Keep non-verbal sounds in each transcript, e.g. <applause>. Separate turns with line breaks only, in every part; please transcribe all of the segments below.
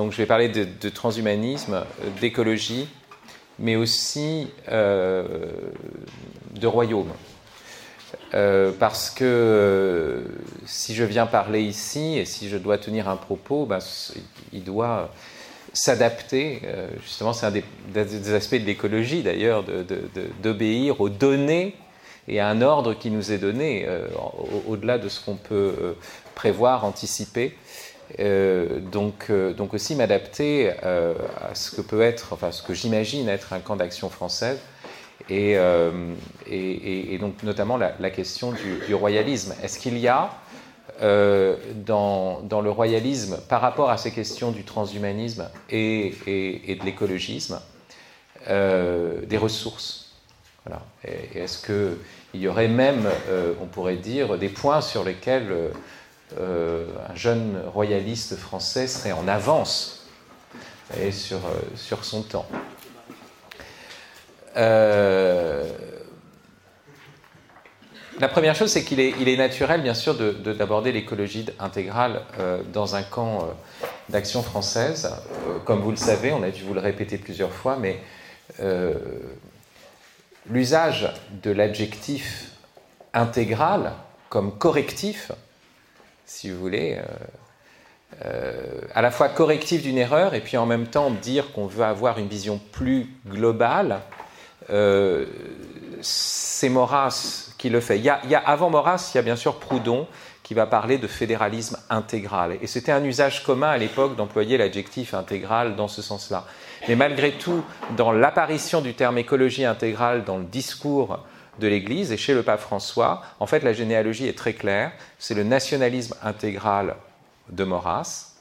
Donc je vais parler de, transhumanisme, d'écologie, mais aussi de royaume. parce que si je viens parler ici et si je dois tenir un propos, ben, il doit s'adapter, justement c'est un des, aspects de l'écologie d'ailleurs, d'obéir aux données et à un ordre qui nous est donné, au-delà de ce qu'on peut prévoir, anticiper. Euh, donc, euh, donc aussi m'adapter euh, à ce que peut être, enfin ce que j'imagine être un camp d'action française, et, donc notamment la, question du, royalisme. Est-ce qu'il y a dans, le royalisme, par rapport à ces questions du transhumanisme et, de l'écologisme, des ressources? Voilà. Est-ce qu'il y aurait même, on pourrait dire, des points sur lesquels euh, un jeune royaliste français serait en avance sur, euh, sur son temps. Euh, la première chose, c'est qu'il est, il est, naturel, bien sûr, d'aborder l'écologie intégrale dans un camp d'action française. comme vous le savez, on a dû vous le répéter plusieurs fois, mais l'usage de l'adjectif intégral comme correctif si vous voulez, euh, euh, à la fois correctif d'une erreur et puis en même temps dire qu'on veut avoir une vision plus globale, euh, c'est Maurras qui le fait. Il y, a, avant Maurras, il y a bien sûr Proudhon qui va parler de fédéralisme intégral. Et c'était un usage commun à l'époque d'employer l'adjectif intégral dans ce sens-là. Mais malgré tout, dans l'apparition du terme écologie intégrale dans le discours de l'Église et chez le pape François, en fait, la généalogie est très claire. C'est le nationalisme intégral de Maurras.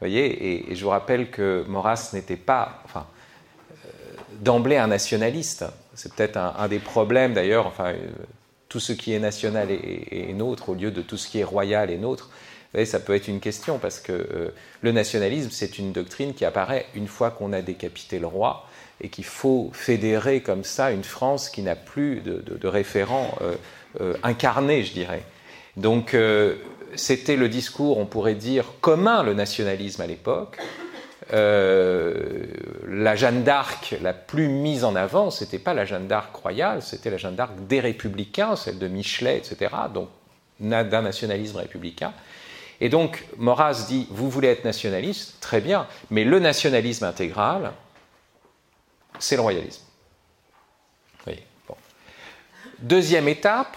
Vous voyez, et, je vous rappelle que Maurras n'était pas, enfin, euh, d'emblée un nationaliste. C'est peut-être un, des problèmes d'ailleurs, enfin, euh, tout ce qui est national est, nôtre au lieu de tout ce qui est royal est nôtre. Vous voyez, ça peut être une question parce que euh, le nationalisme, c'est une doctrine qui apparaît une fois qu'on a décapité le roi et qu'il faut fédérer comme ça une France qui n'a plus de, référent euh, euh, incarné, je dirais. Donc euh, c'était le discours, on pourrait dire, commun, le nationalisme à l'époque. la Jeanne d'Arc la plus mise en avant, ce n'était pas la Jeanne d'Arc royale, c'était la Jeanne d'Arc des républicains, celle de Michelet, etc., donc d'un nationalisme républicain. Et donc Maurras dit, vous voulez être nationaliste, très bien, mais le nationalisme intégral, c'est le royalisme. Deuxième étape,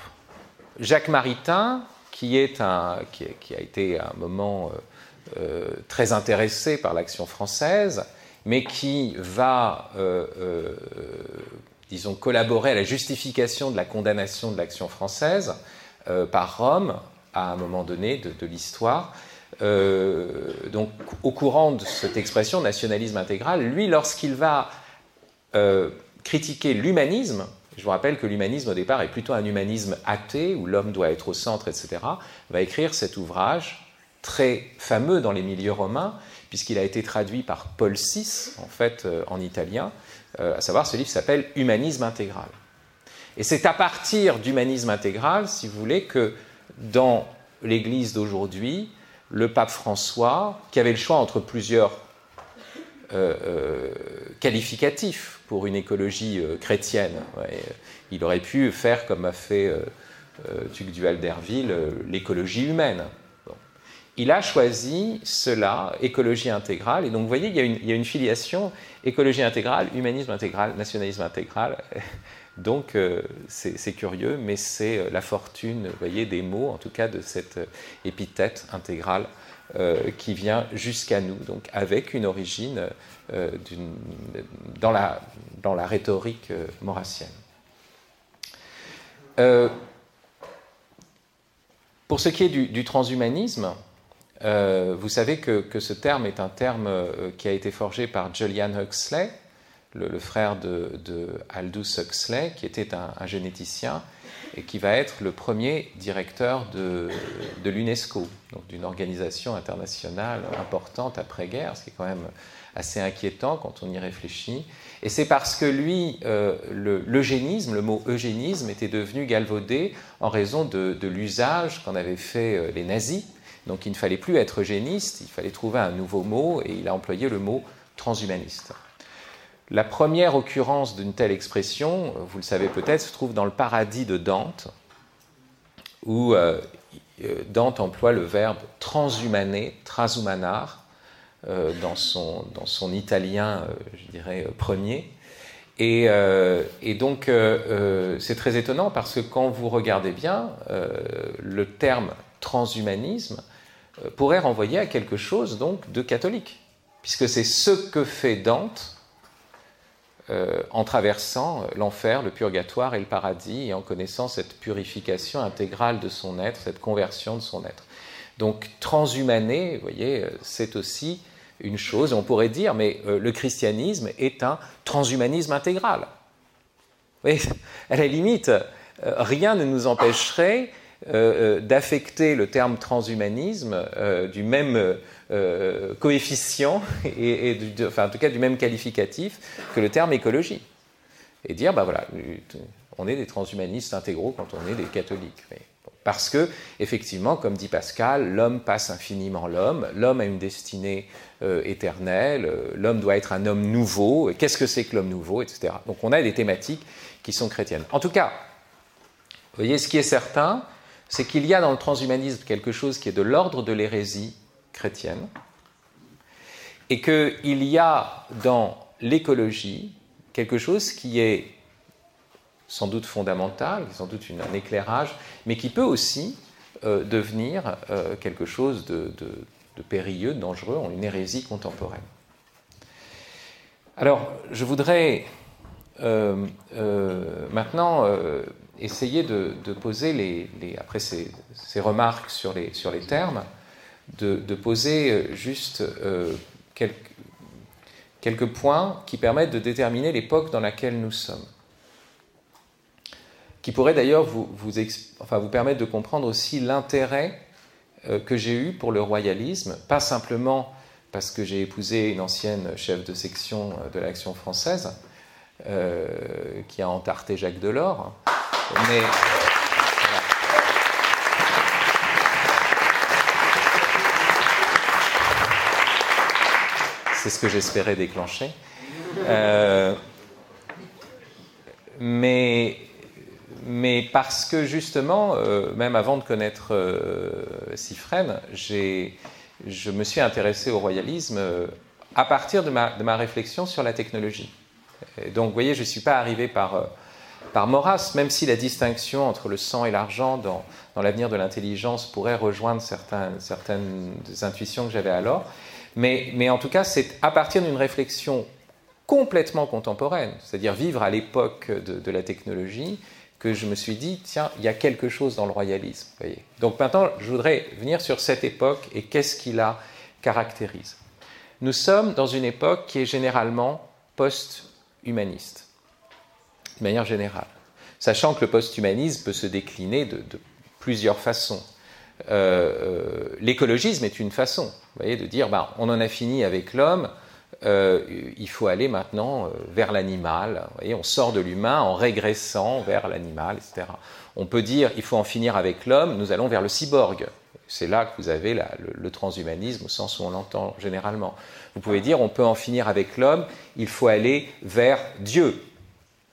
Jacques Maritain, qui, est un, qui, a été à un moment euh, euh, très intéressé par l'action française, mais qui va, euh, disons, collaborer à la justification de la condamnation de l'action française par Rome à un moment donné de l'histoire. donc, au courant de cette expression nationalisme intégral, lui, lorsqu'il va euh, critiquer l'humanisme, je vous rappelle que l'humanisme au départ est plutôt un humanisme athée, où l'homme doit être au centre, etc., va écrire cet ouvrage très fameux dans les milieux romains, puisqu'il a été traduit par Paul VI, en fait, euh, en italien, euh, à savoir ce livre s'appelle Humanisme intégral. Et c'est à partir d'humanisme intégral, si vous voulez, que dans l'Église d'aujourd'hui, le pape François, qui avait le choix entre plusieurs qualificatifs pour une écologie euh, chrétienne. il aurait pu faire comme a fait euh, euh, d'Erville, l'écologie humaine. Il a choisi cela, écologie intégrale, et donc vous voyez, il y a une, filiation écologie intégrale, humanisme intégral, nationalisme intégral. <laughs> Donc c'est curieux, mais c'est la fortune, voyez, des mots, en tout cas de cette épithète intégrale qui vient jusqu'à nous, donc avec une origine euh, dans, la, rhétorique euh, maurassienne. Euh, pour ce qui est du, transhumanisme, vous savez que, ce terme est un terme qui a été forgé par Julian Huxley, le, frère de, Huxley, qui était un, généticien qui va être le premier directeur de, l'UNESCO, donc d'une organisation internationale importante après-guerre, ce qui est quand même assez inquiétant quand on y réfléchit. Et c'est parce que lui, euh, l'eugénisme, le, mot eugénisme était devenu galvaudé en raison de, l'usage qu'en avaient fait euh, les nazis, Donc il ne fallait plus être eugéniste, il fallait trouver un nouveau mot, et il a employé le mot transhumaniste. La première occurrence d'une telle expression, vous le savez peut-être, se trouve dans le paradis de Dante, où euh, Dante emploie le verbe transhumaner, transhumanar, euh, dans, son, dans son italien, euh, je dirais, premier. Et, et donc, c'est très étonnant parce que quand vous regardez bien, le terme transhumanisme pourrait renvoyer à quelque chose donc de catholique, puisque c'est ce que fait Dante euh, en traversant l'enfer, le purgatoire et le paradis, et en connaissant cette purification intégrale de son être, cette conversion de son être. Donc transhumané, vous voyez, euh, c'est aussi une chose, on pourrait dire, mais euh, le christianisme est un transhumanisme intégral. Oui, à la limite, rien ne nous empêcherait d'affecter le terme transhumanisme du même euh, coefficient, <laughs> et, enfin en tout cas du même qualificatif que le terme écologie. Et dire, ben voilà, on est des transhumanistes intégraux quand on est des catholiques. parce que, effectivement, comme dit Pascal, l'homme passe infiniment l'homme, l'homme a une destinée euh, éternelle, euh, l'homme doit être un homme nouveau, qu'est-ce que c'est que l'homme nouveau, etc. Donc on a des thématiques qui sont chrétiennes. En tout cas, vous voyez, ce qui est certain, c'est qu'il y a dans le transhumanisme quelque chose qui est de l'ordre de l'hérésie chrétienne, et qu'il y a dans l'écologie quelque chose qui est sans doute fondamental, sans doute un éclairage, mais qui peut aussi euh, devenir euh, quelque chose de, périlleux, de dangereux, en une hérésie contemporaine. Alors, je voudrais euh, maintenant essayer de, poser les, après ces, ces, remarques sur les, sur les termes, de, poser euh, juste euh, quelques, points qui permettent de déterminer l'époque dans laquelle nous sommes. Qui pourraient d'ailleurs vous, vous, enfin, vous permettre de comprendre aussi l'intérêt euh, que j'ai eu pour le royalisme, pas simplement parce que j'ai épousé une ancienne chef de section de l'Action française, qui a entarté Jacques Delors, mais c'est ce que j'espérais déclencher. Euh, mais, mais parce que justement, euh, même avant de connaître euh, Sifren, je me suis intéressé au royalisme à partir de ma, de ma, réflexion sur la technologie. donc, vous voyez, je ne suis pas arrivé par, par Maurras, même si la distinction entre le sang et l'argent dans, dans l'avenir de l'intelligence pourrait rejoindre certaines, certaines intuitions que j'avais alors. Mais, en tout cas, c'est à partir d'une réflexion complètement contemporaine, c'est-à-dire vivre à l'époque de, la technologie, que je me suis dit, tiens, il y a quelque chose dans le royalisme. Donc maintenant, je voudrais venir sur cette époque et qu'est-ce qui la caractérise. Nous sommes dans une époque qui est généralement post-humaniste, de manière générale, sachant que le post-humanisme peut se décliner de plusieurs façons. Euh, euh, l'écologisme est une façon, voyez, de dire ben, on en a fini avec l'homme, euh, il faut aller maintenant vers l'animal. On sort de l'humain en régressant vers l'animal, etc. On peut dire il faut en finir avec l'homme, nous allons vers le cyborg. C'est là que vous avez le, transhumanisme au sens où on l'entend généralement. Vous pouvez dire on peut en finir avec l'homme, il faut aller vers Dieu.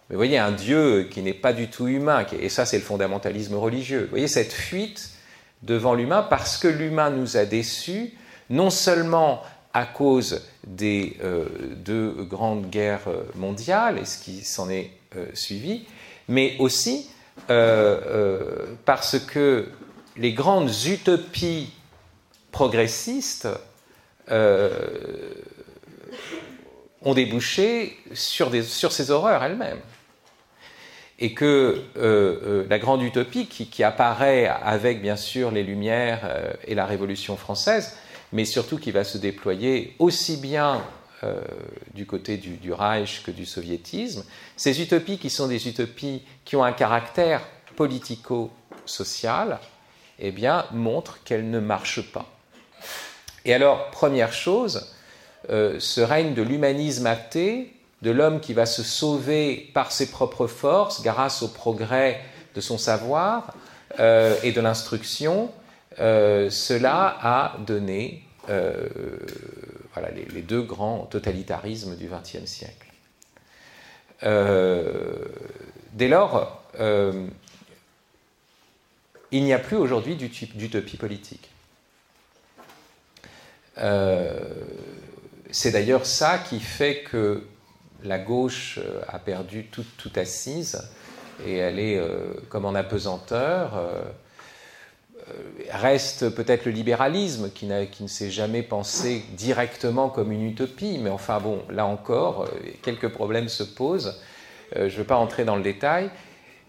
Mais vous voyez, un Dieu qui n'est pas du tout humain, et ça c'est le fondamentalisme religieux. Vous voyez cette fuite devant l'humain parce que l'humain nous a déçus, non seulement à cause des euh, deux grandes guerres mondiales et ce qui s'en est euh, suivi, mais aussi euh, parce que les grandes utopies progressistes ont débouché sur, ces horreurs elles-mêmes et que euh, euh, la grande utopie qui, apparaît avec bien sûr les Lumières euh, et la Révolution française, mais surtout qui va se déployer aussi bien du côté du, Reich que du soviétisme, ces utopies qui sont des utopies qui ont un caractère politico-social, eh bien, montrent qu'elles ne marchent pas. Et alors, première chose, ce règne de l'humanisme athée de l'homme qui va se sauver par ses propres forces grâce au progrès de son savoir euh, et de l'instruction, cela a donné voilà, les, deux grands totalitarismes du XXe siècle. dès lors, il n'y a plus aujourd'hui d'utopie politique. Euh, c'est d'ailleurs ça qui fait que la gauche euh, a perdu toute, assise et elle est euh, comme en apesanteur. reste peut-être le libéralisme qui, qui ne s'est jamais pensé directement comme une utopie, mais enfin bon, là encore, quelques problèmes se posent. je ne veux pas entrer dans le détail.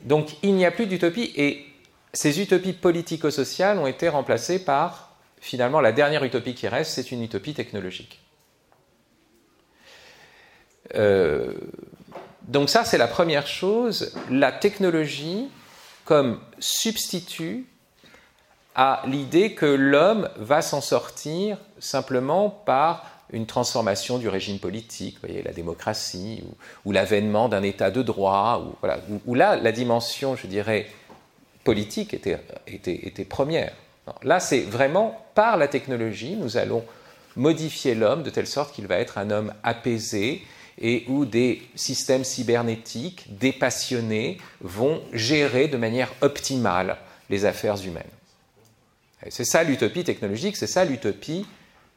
Donc il n'y a plus d'utopie et ces utopies politico-sociales ont été remplacées par, finalement, la dernière utopie qui reste, c'est une utopie technologique. Euh, donc ça, c'est la première chose, la technologie comme substitut à l'idée que l'homme va s'en sortir simplement par une transformation du régime politique, voyez, la démocratie, ou, l'avènement d'un état de droit, ou, voilà, où, là, la dimension, je dirais, politique était, était, première. là, c'est vraiment par la technologie, nous allons modifier l'homme de telle sorte qu'il va être un homme apaisé et où des systèmes cybernétiques dépassionnés vont gérer de manière optimale les affaires humaines. C'est ça l'utopie technologique, c'est ça l'utopie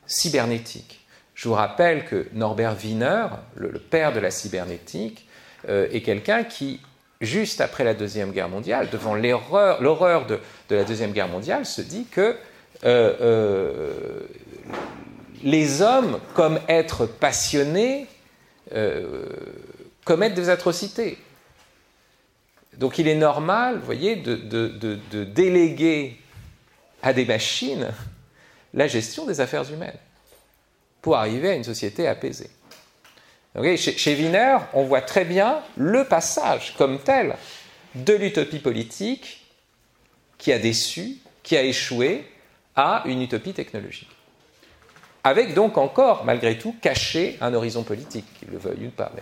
cybernétique. Je vous rappelle que Norbert Wiener, le, père de la cybernétique, euh, est quelqu'un qui juste après la Deuxième Guerre mondiale, devant l'horreur de, la Deuxième Guerre mondiale, se dit que euh, euh, les hommes, comme êtres passionnés, euh, commettent des atrocités. Donc il est normal, vous voyez, de déléguer à des machines la gestion des affaires humaines pour arriver à une société apaisée chez, Wiener, on voit très bien le passage comme tel de l'utopie politique qui a déçu, qui a échoué, à une utopie technologique. Avec donc encore, malgré tout, caché un horizon politique, qu'il le veuille ou pas.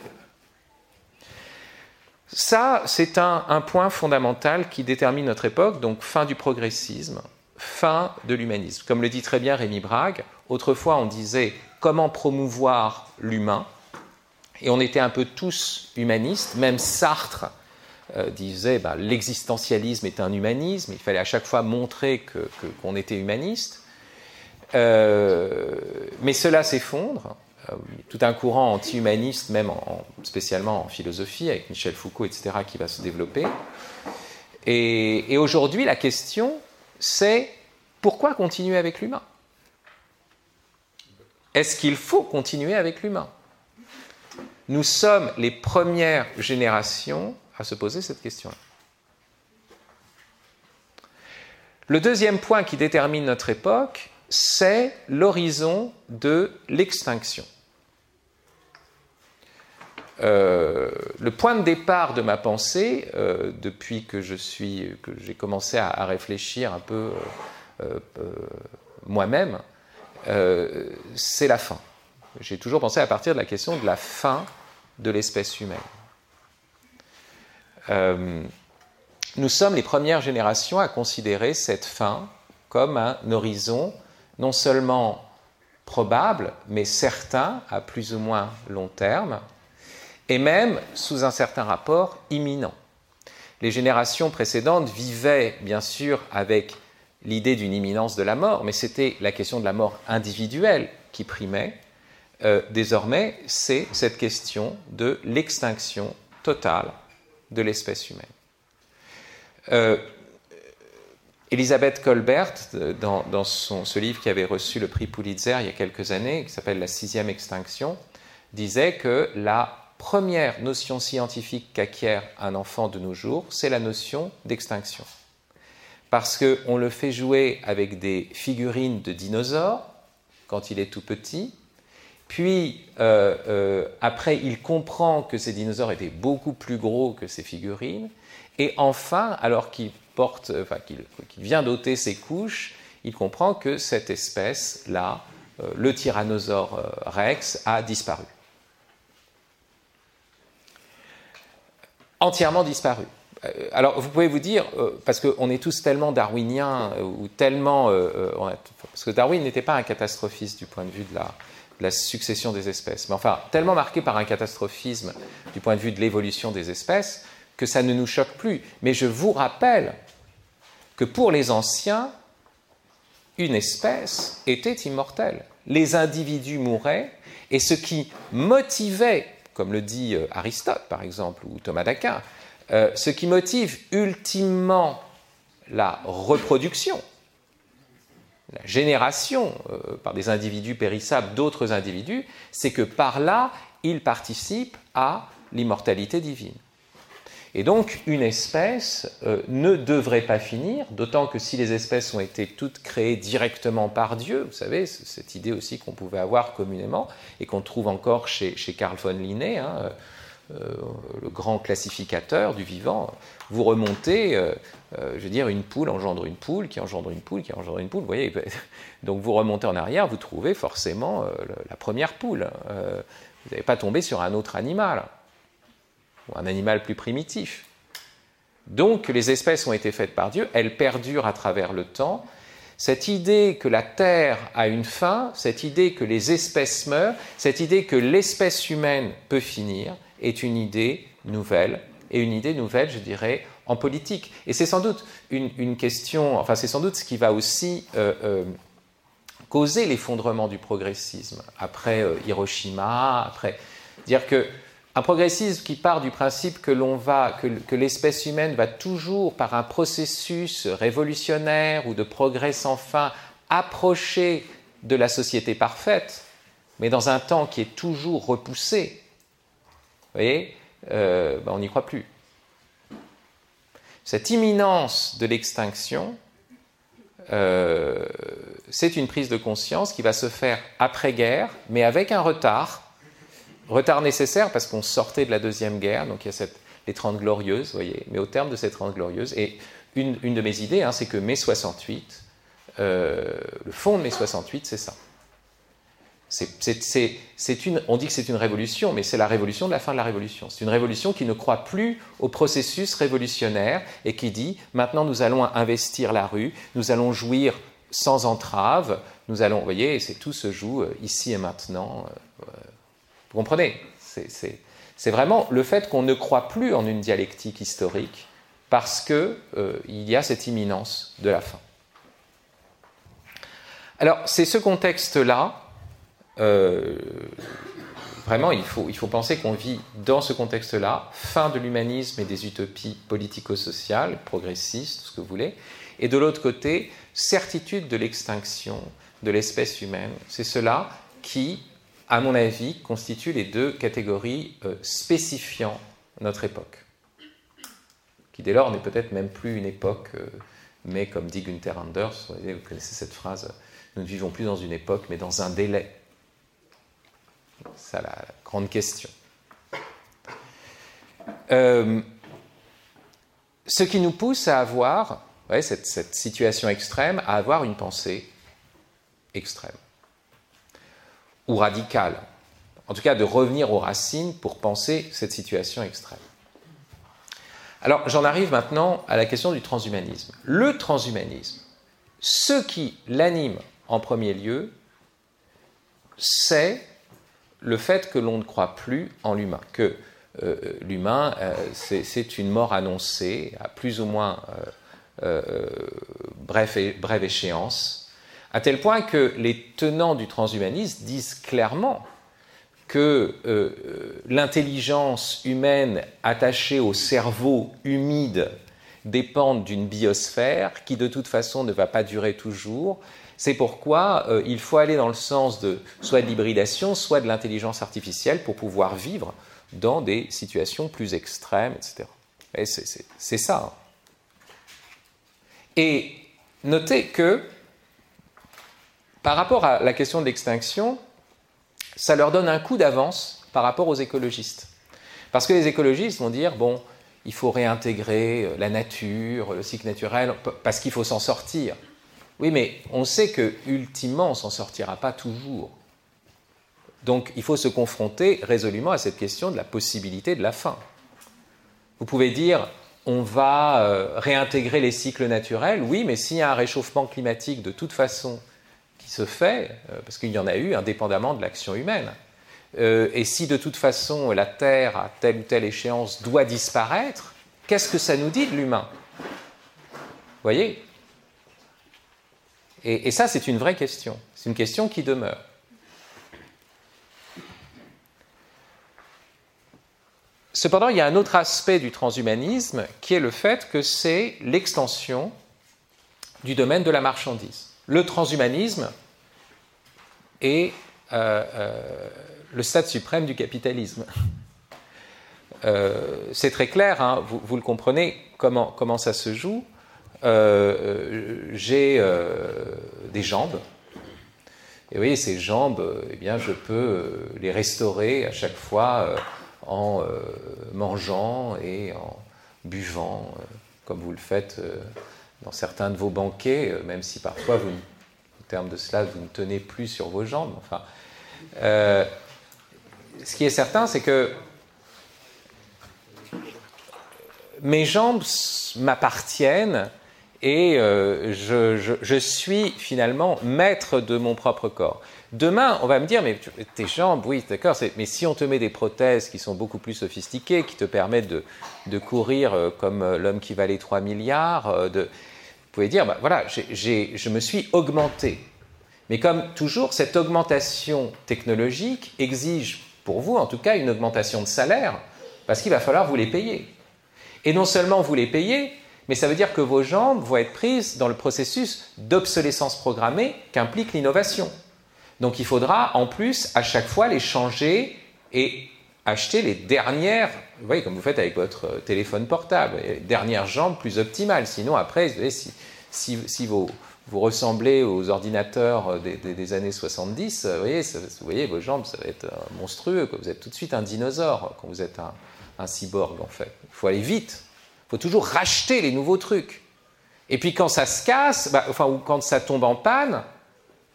Ça, c'est un, point fondamental qui détermine notre époque, donc fin du progressisme, fin de l'humanisme. Comme le dit très bien Rémi Brague, autrefois on disait comment promouvoir l'humain, et on était un peu tous humanistes, même Sartre euh, disait bah, l'existentialisme est un humanisme, il fallait à chaque fois montrer qu'on était humaniste. Euh, mais cela s'effondre. Euh, tout un courant anti-humaniste, même spécialement en philosophie, avec Michel Foucault, etc., qui va se développer. Et, et aujourd'hui, la question, c'est pourquoi continuer avec l'humain? Est-ce qu'il faut continuer avec l'humain? Nous sommes les premières générations à se poser cette question-là. Le deuxième point qui détermine notre époque, c'est l'horizon de l'extinction. Euh, le point de départ de ma pensée, euh, depuis que j'ai commencé à, réfléchir un peu euh, moi-même, c'est la fin. J'ai toujours pensé à partir de la question de la fin de l'espèce humaine. Nous sommes les premières générations à considérer cette fin comme un horizon non seulement probable, mais certain à plus ou moins long terme, et même sous un certain rapport imminent. Les générations précédentes vivaient bien sûr avec l'idée d'une imminence de la mort, mais c'était la question de la mort individuelle qui primait, euh, désormais, c'est cette question de l'extinction totale de l'espèce humaine. Euh, Elisabeth Colbert, dans, son, ce livre qui avait reçu le prix Pulitzer il y a quelques années, qui s'appelle La sixième extinction, disait que la première notion scientifique qu'acquiert un enfant de nos jours, c'est la notion d'extinction. Parce qu'on le fait jouer avec des figurines de dinosaures quand il est tout petit, puis, euh, euh, après, il comprend que ces dinosaures étaient beaucoup plus gros que ces figurines. Et enfin, alors qu'il porte, enfin, qu'il vient d'ôter ses couches, il comprend que cette espèce-là, euh, le tyrannosaure rex, a disparu. Entièrement disparu. euh, alors, vous pouvez vous dire, euh, parce qu'on est tous tellement darwiniens, euh, ou tellement. parce que Darwin n'était pas un catastrophiste du point de vue de la, succession des espèces, mais enfin, tellement marqué par un catastrophisme du point de vue de l'évolution des espèces, que ça ne nous choque plus. Mais je vous rappelle que pour les anciens, une espèce était immortelle. Les individus mouraient, et ce qui motivait, comme le dit Aristote par exemple, ou Thomas d'Aquin, euh, ce qui motive ultimement la reproduction, la génération euh, par des individus périssables d'autres individus, c'est que par là, ils participent à l'immortalité divine. Et donc, une espèce euh, ne devrait pas finir, d'autant que si les espèces ont été toutes créées directement par Dieu, vous savez, cette idée aussi qu'on pouvait avoir communément, et qu'on trouve encore chez, Carl von Linné, hein, euh, le grand classificateur du vivant, vous remontez, euh, euh, je veux dire, une poule engendre une poule, qui engendre une poule, qui engendre une poule, vous voyez. <laughs> Donc vous remontez en arrière, vous trouvez forcément la première poule. vous n'avez pas tombé sur un autre animal, un animal plus primitif. Donc les espèces ont été faites par Dieu, elles perdurent à travers le temps. Cette idée que la Terre a une fin, cette idée que les espèces meurent, cette idée que l'espèce humaine peut finir, est une idée nouvelle, et une idée nouvelle, je dirais, en politique. Et c'est sans doute une, question, enfin c'est sans doute ce qui va aussi euh, euh, causer l'effondrement du progressisme après euh, Hiroshima, après dire que un progressisme qui part du principe que l'espèce humaine va toujours par un processus révolutionnaire ou de progrès sans fin approcher de la société parfaite, mais dans un temps qui est toujours repoussé, vous voyez, euh, ben, on n'y croit plus. Cette imminence de l'extinction, euh, c'est une prise de conscience qui va se faire après-guerre, mais avec un retard. Retard nécessaire parce qu'on sortait de la Deuxième Guerre, donc il y a cette, les 30 glorieuses, voyez, mais au terme de ces 30 glorieuses, et une, de mes idées, hein, c'est que mai 68, euh, le fond de mai 68, c'est ça on dit que c'est une révolution, mais c'est la révolution de la fin de la révolution. C'est une révolution qui ne croit plus au processus révolutionnaire et qui dit maintenant nous allons investir la rue, nous allons jouir sans entrave, nous allons, vous voyez, c'est tout se joue euh, ici et maintenant. Euh, euh, vous comprenez? C'est vraiment le fait qu'on ne croit plus en une dialectique historique parce qu'il y a cette imminence de la fin. Alors c'est ce contexte-là euh, vraiment, il faut, il faut penser qu'on vit dans ce contexte-là, fin de l'humanisme et des utopies politico-sociales, progressistes, tout ce que vous voulez, et de l'autre côté, certitude de l'extinction de l'espèce humaine. C'est cela qui, à mon avis, constitue les deux catégories euh, spécifiant notre époque, qui dès lors n'est peut-être même plus une époque, euh, mais comme dit Gunther Anders, vous connaissez cette phrase, nous ne vivons plus dans une époque, mais dans un délai. C'est la grande question. Euh, ce qui nous pousse à avoir, cette, situation extrême, à avoir une pensée extrême ou radicale. En tout cas, de revenir aux racines pour penser cette situation extrême. Alors, j'en arrive maintenant à la question du transhumanisme. Le transhumanisme, ce qui l'anime en premier lieu, c'est le fait que l'on ne croit plus en l'humain, que euh, l'humain, euh, c'est une mort annoncée à plus ou moins euh, brève, échéance, à tel point que les tenants du transhumanisme disent clairement que l'intelligence humaine attachée au cerveau humide dépend d'une biosphère qui de toute façon ne va pas durer toujours c'est pourquoi euh, il faut aller dans le sens de soit de l'hybridation, soit de l'intelligence artificielle pour pouvoir vivre dans des situations plus extrêmes, etc. c'est ça. Hein. Et notez que par rapport à la question de l'extinction, ça leur donne un coup d'avance par rapport aux écologistes. Parce que les écologistes vont dire, bon, il faut réintégrer euh, la nature, le cycle naturel, parce qu'il faut s'en sortir. Oui, mais on sait que ultimement, on s'en sortira pas toujours. Donc, il faut se confronter résolument à cette question de la possibilité de la fin. Vous pouvez dire, on va euh, réintégrer les cycles naturels, oui, mais s'il y a un réchauffement climatique de toute façon se fait, euh, parce qu'il y en a eu indépendamment de l'action humaine, euh, et si de toute façon la Terre, à telle ou telle échéance, doit disparaître, qu'est-ce que ça nous dit de l'humain? Vous voyez? Et ça, c'est une vraie question. C'est une question qui demeure. Cependant, il y a un autre aspect du transhumanisme qui est le fait que c'est l'extension du domaine de la marchandise. Le transhumanisme est euh, euh, le stade suprême du capitalisme. <laughs> Euh, c'est très clair, hein, vous, le comprenez comment, ça se joue. J'ai des jambes, et vous voyez, ces jambes, eh bien, je peux les restaurer à chaque fois en mangeant et en buvant, comme vous le faites dans certains de vos banquets, même si parfois, vous, en termes de cela, vous ne tenez plus sur vos jambes. Enfin, ce qui est certain, c'est que mes jambes m'appartiennent et je, suis finalement maître de mon propre corps. Demain, on va me dire, mais tes jambes, oui, d'accord, mais si on te met des prothèses qui sont beaucoup plus sophistiquées, qui te permettent de, courir euh, comme euh, l'homme qui valait 3 milliards, euh, de, pouvez dire, bah, voilà, je me suis augmenté. Mais comme toujours, cette augmentation technologique exige, pour vous en tout cas, une augmentation de salaire, parce qu'il va falloir vous les payer. Et non seulement vous les payer, mais ça veut dire que vos jambes vont être prises dans le processus d'obsolescence programmée qu'implique l'innovation. Donc il faudra en plus à chaque fois les changer et acheter les dernières, vous voyez comme vous faites avec votre euh, téléphone portable, les dernières jambes plus optimales. Sinon après, si, si, vous, vous, ressemblez aux ordinateurs euh, des, années 70, euh, vous voyez, vous voyez, vos jambes, ça va être monstrueux. Vous êtes tout de suite un dinosaure quand vous êtes un, cyborg en fait. Il faut aller vite. Il faut toujours racheter les nouveaux trucs. Et puis quand ça se casse, bah, enfin, ou quand ça tombe en panne,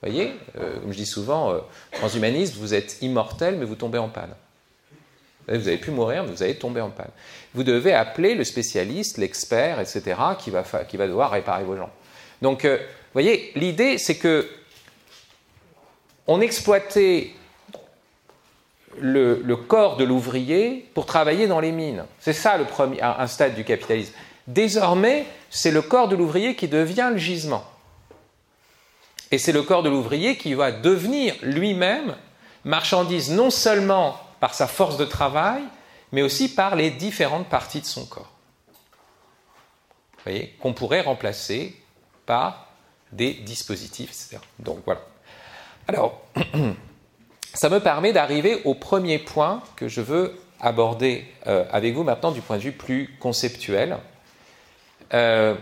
voyez, euh, comme je dis souvent, euh, transhumaniste, vous êtes immortel, mais vous tombez en panne. Vous avez pu mourir, mais vous allez tomber en panne. Vous devez appeler le spécialiste, l'expert, etc., qui va, qui va devoir réparer vos jambes. Donc, euh, vous voyez, l'idée, c'est que on exploitait le, le corps de l'ouvrier pour travailler dans les mines. C'est ça le premier, un stade du capitalisme. Désormais, c'est le corps de l'ouvrier qui devient le gisement. Et c'est le corps de l'ouvrier qui va devenir lui-même marchandise non seulement par sa force de travail, mais aussi par les différentes parties de son corps. Vous voyez, qu'on pourrait remplacer par des dispositifs, etc. Donc voilà. Alors, <clears throat> ça me permet d'arriver au premier point que je veux aborder euh, avec vous maintenant du point de vue plus conceptuel. Euh,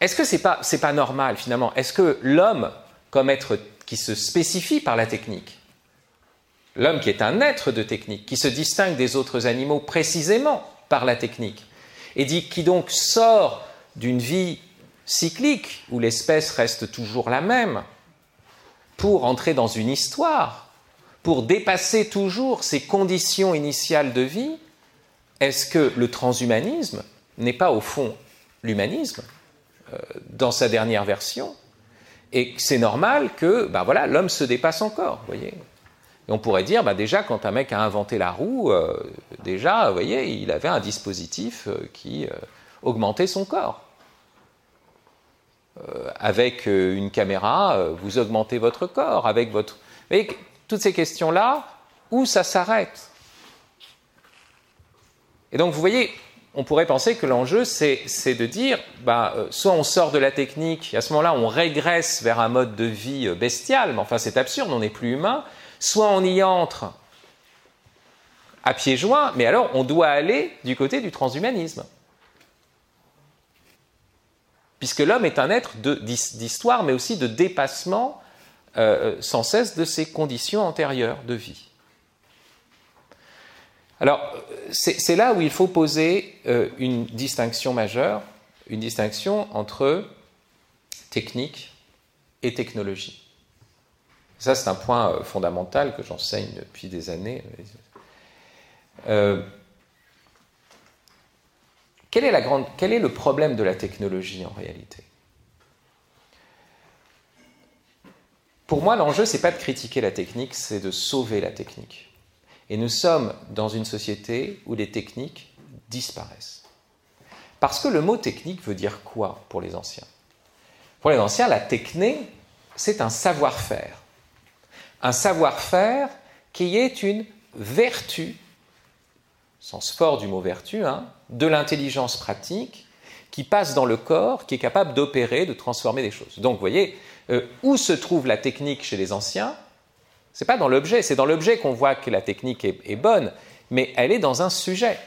est-ce que c'est pas pas normal finalement? Est-ce que l'homme, comme être qui se spécifie par la technique, l'homme qui est un être de technique, qui se distingue des autres animaux précisément par la technique, et qui donc sort d'une vie cyclique où l'espèce reste toujours la même, pour entrer dans une histoire, pour dépasser toujours ses conditions initiales de vie, est-ce que le transhumanisme n'est pas au fond l'humanisme euh, dans sa dernière version, et c'est normal que ben voilà, l'homme se dépasse encore, voyez? On pourrait dire, ben déjà, quand un mec a inventé la roue, euh, déjà, vous voyez, il avait un dispositif euh, qui augmentait son corps. avec une caméra, vous augmentez votre corps. Avec votre... Vous voyez, toutes ces questions-là, où ça s'arrête? Et donc, vous voyez, on pourrait penser que l'enjeu, c'est de dire, bah, euh, soit on sort de la technique, et à ce moment-là, on régresse vers un mode de vie euh, bestial, mais enfin c'est absurde, on n'est plus humain, soit on y entre à pieds joints, mais alors on doit aller du côté du transhumanisme. Puisque l'homme est un être d'histoire, mais aussi de dépassement euh, sans cesse de ses conditions antérieures de vie. Alors, c'est là où il faut poser euh, une distinction majeure, une distinction entre technique et technologie. Ça, c'est un point euh, fondamental que j'enseigne depuis des années. Euh, quel est, le problème de la technologie en réalité? Pour moi, l'enjeu, c'est pas de critiquer la technique, c'est de sauver la technique. Et nous sommes dans une société où les techniques disparaissent. Parce que le mot technique veut dire quoi pour les anciens? Pour les anciens, la techné, c'est un savoir-faire. Un savoir-faire qui est une vertu, sens fort du mot vertu, hein, de l'intelligence pratique qui passe dans le corps, qui est capable d'opérer, de transformer des choses. Donc, vous voyez, euh, où se trouve la technique chez les anciens? Ce n'est pas dans l'objet, c'est dans l'objet qu'on voit que la technique est, bonne, mais elle est dans un sujet.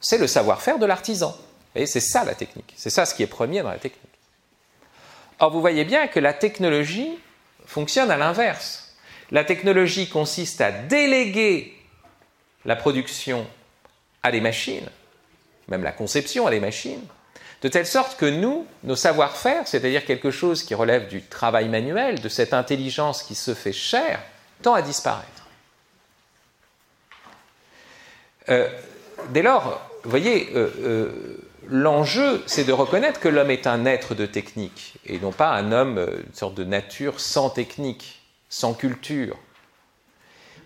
C'est le savoir-faire de l'artisan. Et c'est ça la technique. C'est ça ce qui est premier dans la technique. Or, vous voyez bien que la technologie fonctionne à l'inverse. La technologie consiste à déléguer la production à des machines, même la conception à des machines, de telle sorte que nous, nos savoir-faire, c'est-à-dire quelque chose qui relève du travail manuel, de cette intelligence qui se fait chère, tend à disparaître. Euh, dès lors, vous voyez, euh, euh, l'enjeu, c'est de reconnaître que l'homme est un être de technique, et non pas un homme, une sorte de nature sans technique, sans culture,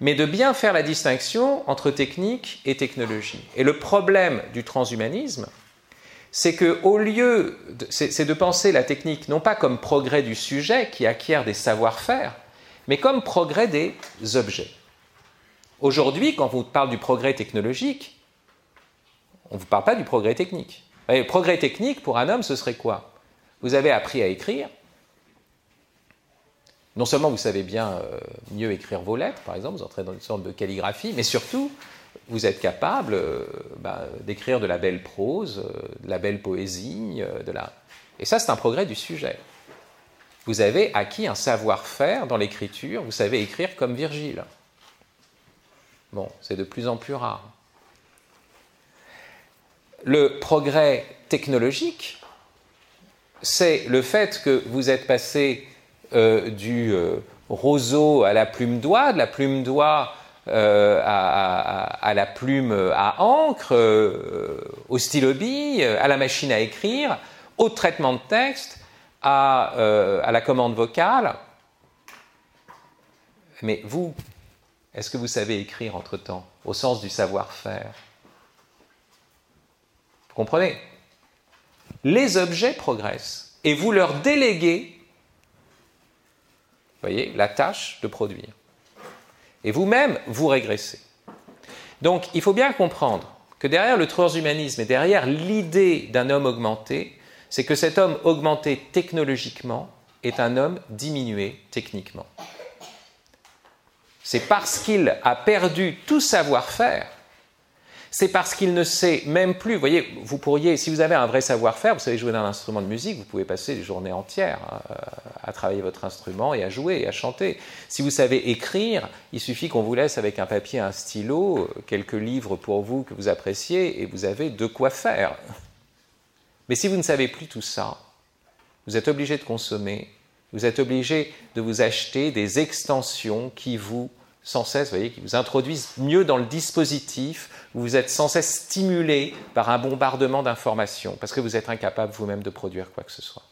mais de bien faire la distinction entre technique et technologie. Et le problème du transhumanisme, c'est que au lieu, c'est de penser la technique non pas comme progrès du sujet qui acquiert des savoir-faire, mais comme progrès des objets. Aujourd'hui, quand on vous parle du progrès technologique, on ne vous parle pas du progrès technique. Le progrès technique, pour un homme, ce serait quoi? Vous avez appris à écrire. Non seulement vous savez bien euh, mieux écrire vos lettres, par exemple, vous entrez dans une sorte de calligraphie, mais surtout, vous êtes capable euh, bah, d'écrire de la belle prose, euh, de la belle poésie, de la... Et ça, c'est un progrès du sujet. Vous avez acquis un savoir-faire dans l'écriture, vous savez écrire comme Virgile. Bon, c'est de plus en plus rare. Le progrès technologique, c'est le fait que vous êtes passé euh, du euh, roseau à la plume d'oie, de la plume d'oie euh, à, la plume à encre, au stylo bille, à la machine à écrire, au traitement de texte, à, à la commande vocale. Mais vous, est-ce que vous savez écrire entre-temps, au sens du savoir-faire? Comprenez? Les objets progressent et vous leur déléguez, la tâche de produire. Et vous-même, vous régressez. Donc, il faut bien comprendre que derrière le transhumanisme et derrière l'idée d'un homme augmenté, c'est que cet homme augmenté technologiquement est un homme diminué techniquement. C'est parce qu'il a perdu tout savoir-faire c'est parce qu'il ne sait même plus. Vous voyez, vous pourriez, si vous avez un vrai savoir-faire, vous savez jouer d'un instrument de musique, vous pouvez passer des journées entières hein, à travailler votre instrument et à jouer et à chanter. Si vous savez écrire, il suffit qu'on vous laisse avec un papier, un stylo, quelques livres pour vous que vous appréciez et vous avez de quoi faire. Mais si vous ne savez plus tout ça, vous êtes obligé de consommer, vous êtes obligé de vous acheter des extensions qui vous sans cesse, vous voyez, qui vous introduisent mieux dans le dispositif, vous êtes sans cesse stimulé par un bombardement d'informations, parce que vous êtes incapable vous-même de produire quoi que ce soit.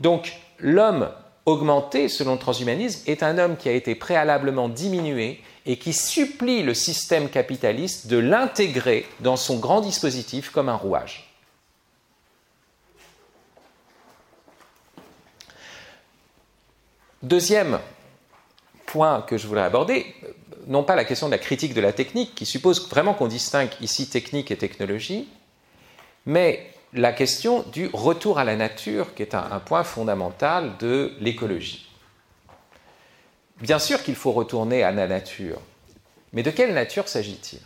Donc, l'homme augmenté, selon le transhumanisme, est un homme qui a été préalablement diminué et qui supplie le système capitaliste de l'intégrer dans son grand dispositif comme un rouage. Deuxième point que je voulais aborder, non pas la question de la critique de la technique, qui suppose vraiment qu'on distingue ici technique et technologie, mais la question du retour à la nature, qui est un, point fondamental de l'écologie. Bien sûr qu'il faut retourner à la nature, mais de quelle nature s'agit-il?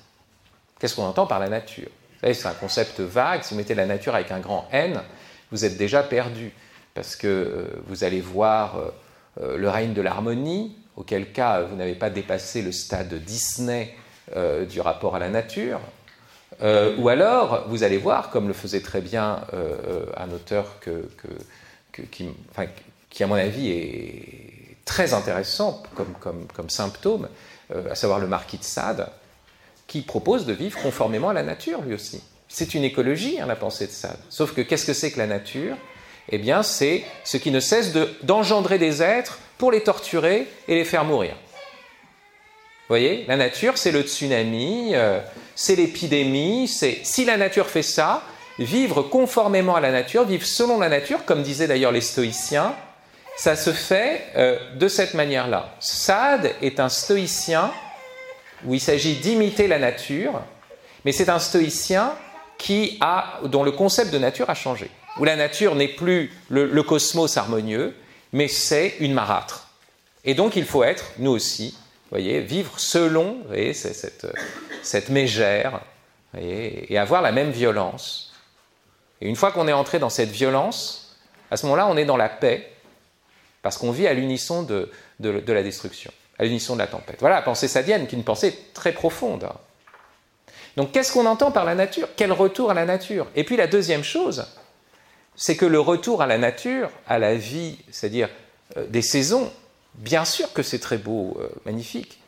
Qu'est-ce qu'on entend par la nature? C'est un concept vague. Si vous mettez la nature avec un grand N, vous êtes déjà perdu, parce que euh, vous allez voir euh, euh, le règne de l'harmonie, auquel cas vous n'avez pas dépassé le stade Disney euh, du rapport à la nature, euh, ou alors vous allez voir, comme le faisait très bien euh, un auteur qui, à mon avis, est très intéressant comme, symptôme, à savoir le marquis de Sade, qui propose de vivre conformément à la nature, lui aussi. C'est une écologie, hein, la pensée de Sade. Sauf que qu'est-ce que c'est que la nature? Eh bien, c'est ce qui ne cesse d'engendrer des êtres pour les torturer et les faire mourir. Vous voyez, la nature, c'est le tsunami, euh, c'est l'épidémie, c'est si la nature fait ça, vivre conformément à la nature, vivre selon la nature, comme disaient d'ailleurs les stoïciens, ça se fait euh, de cette manière-là. Sade est un stoïcien où il s'agit d'imiter la nature, mais c'est un stoïcien qui a, dont le concept de nature a changé, où la nature n'est plus le, cosmos harmonieux, mais c'est une marâtre. Et donc il faut être, nous aussi, voyez, vivre selon voyez, cette, cette mégère et avoir la même violence. Et une fois qu'on est entré dans cette violence, à ce moment-là, on est dans la paix, parce qu'on vit à l'unisson de, de, la destruction, à l'unisson de la tempête. Voilà la pensée sadienne, qui est une pensée très profonde. Donc qu'est-ce qu'on entend par la nature? Quel retour à la nature? Et puis la deuxième chose, c'est que le retour à la nature, à la vie, c'est-à-dire euh, des saisons, bien sûr que c'est très beau, euh, magnifique,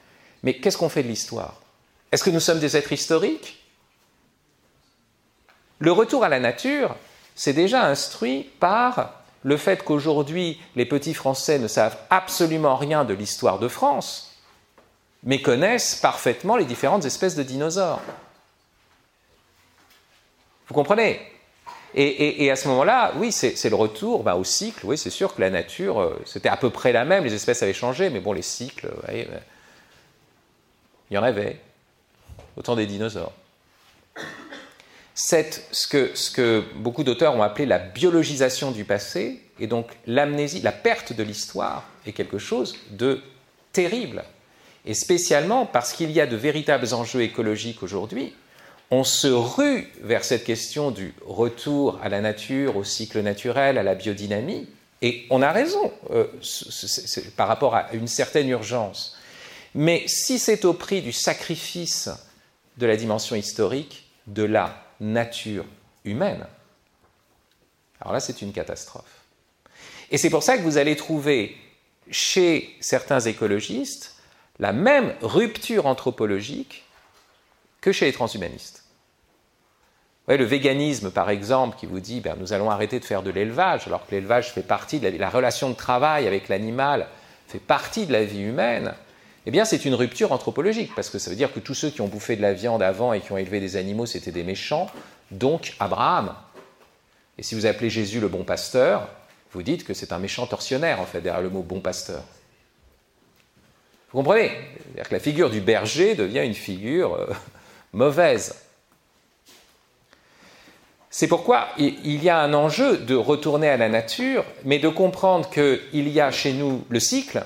mais qu'est-ce qu'on fait de l'histoire? Est-ce que nous sommes des êtres historiques? Le retour à la nature, c'est déjà instruit par le fait qu'aujourd'hui les petits Français ne savent absolument rien de l'histoire de France, mais connaissent parfaitement les différentes espèces de dinosaures. Vous comprenez? Et, à ce moment-là, oui, c'est le retour bah, au cycle. Oui, c'est sûr que la nature, euh, c'était à peu près la même, les espèces avaient changé, mais bon, les cycles, voyez, euh, il y en avait. Autant des dinosaures. Cette, ce, que, ce que beaucoup d'auteurs ont appelé la biologisation du passé, et donc l'amnésie, la perte de l'histoire, est quelque chose de terrible. Et spécialement parce qu'il y a de véritables enjeux écologiques aujourd'hui on se rue vers cette question du retour à la nature, au cycle naturel, à la biodynamie, et on a raison euh, par rapport à une certaine urgence. Mais si c'est au prix du sacrifice de la dimension historique de la nature humaine, alors là c'est une catastrophe. Et c'est pour ça que vous allez trouver chez certains écologistes la même rupture anthropologique que chez les transhumanistes. le véganisme, par exemple, qui vous dit ben, nous allons arrêter de faire de l'élevage, alors que l'élevage fait partie de la, la relation de travail avec l'animal fait partie de la vie humaine, eh bien c'est une rupture anthropologique, parce que ça veut dire que tous ceux qui ont bouffé de la viande avant et qui ont élevé des animaux, c'était des méchants, donc Abraham. Et si vous appelez Jésus le bon pasteur, vous dites que c'est un méchant tortionnaire, en fait, derrière le mot bon pasteur. Vous comprenez? C'est-à-dire que la figure du berger devient une figure euh, mauvaise. C'est pourquoi il y a un enjeu de retourner à la nature, mais de comprendre qu'il y a chez nous le cycle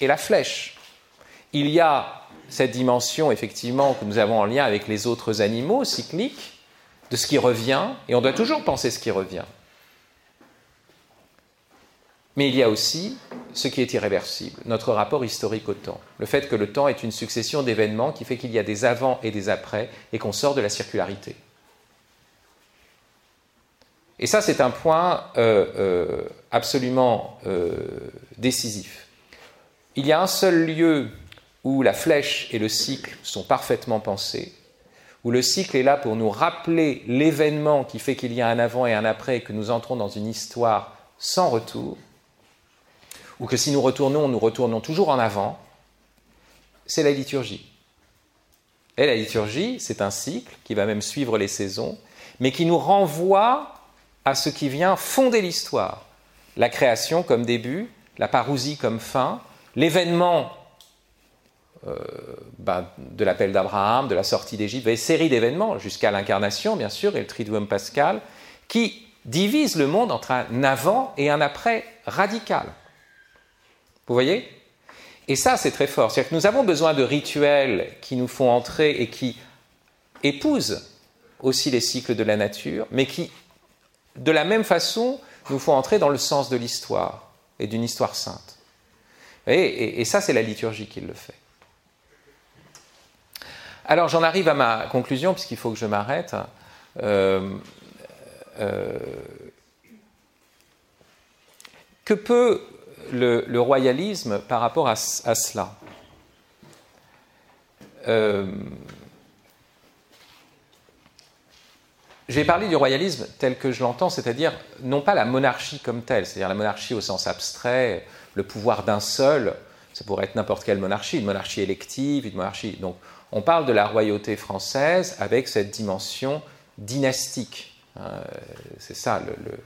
et la flèche. Il y a cette dimension, effectivement, que nous avons en lien avec les autres animaux cycliques, de ce qui revient, et on doit toujours penser ce qui revient. Mais il y a aussi ce qui est irréversible, notre rapport historique au temps. Le fait que le temps est une succession d'événements qui fait qu'il y a des avant et des après et qu'on sort de la circularité. Et ça, c'est un point euh, euh, absolument euh, décisif. Il y a un seul lieu où la flèche et le cycle sont parfaitement pensés, où le cycle est là pour nous rappeler l'événement qui fait qu'il y a un avant et un après et que nous entrons dans une histoire sans retour, ou que si nous retournons, nous retournons toujours en avant, c'est la liturgie. Et la liturgie, c'est un cycle qui va même suivre les saisons, mais qui nous renvoie à ce qui vient fonder l'histoire. La création comme début, la parousie comme fin, l'événement euh, ben, de l'appel d'Abraham, de la sortie d'Égypte, une série d'événements jusqu'à l'incarnation, bien sûr, et le triduum pascal, qui divise le monde entre un avant et un après radical. Vous voyez? Et ça, c'est très fort. C'est-à-dire que nous avons besoin de rituels qui nous font entrer et qui épousent aussi les cycles de la nature, mais qui, de la même façon, nous font entrer dans le sens de l'histoire et d'une histoire sainte. Et, et, ça, c'est la liturgie qui le fait. Alors, j'en arrive à ma conclusion, puisqu'il faut que je m'arrête. Euh, euh, que peut le, royalisme par rapport à, cela. Euh, J'ai parlé du royalisme tel que je l'entends, c'est-à-dire non pas la monarchie comme telle, c'est-à-dire la monarchie au sens abstrait, le pouvoir d'un seul, ça pourrait être n'importe quelle monarchie, une monarchie élective, une monarchie. Donc on parle de la royauté française avec cette dimension dynastique. Hein, c'est ça le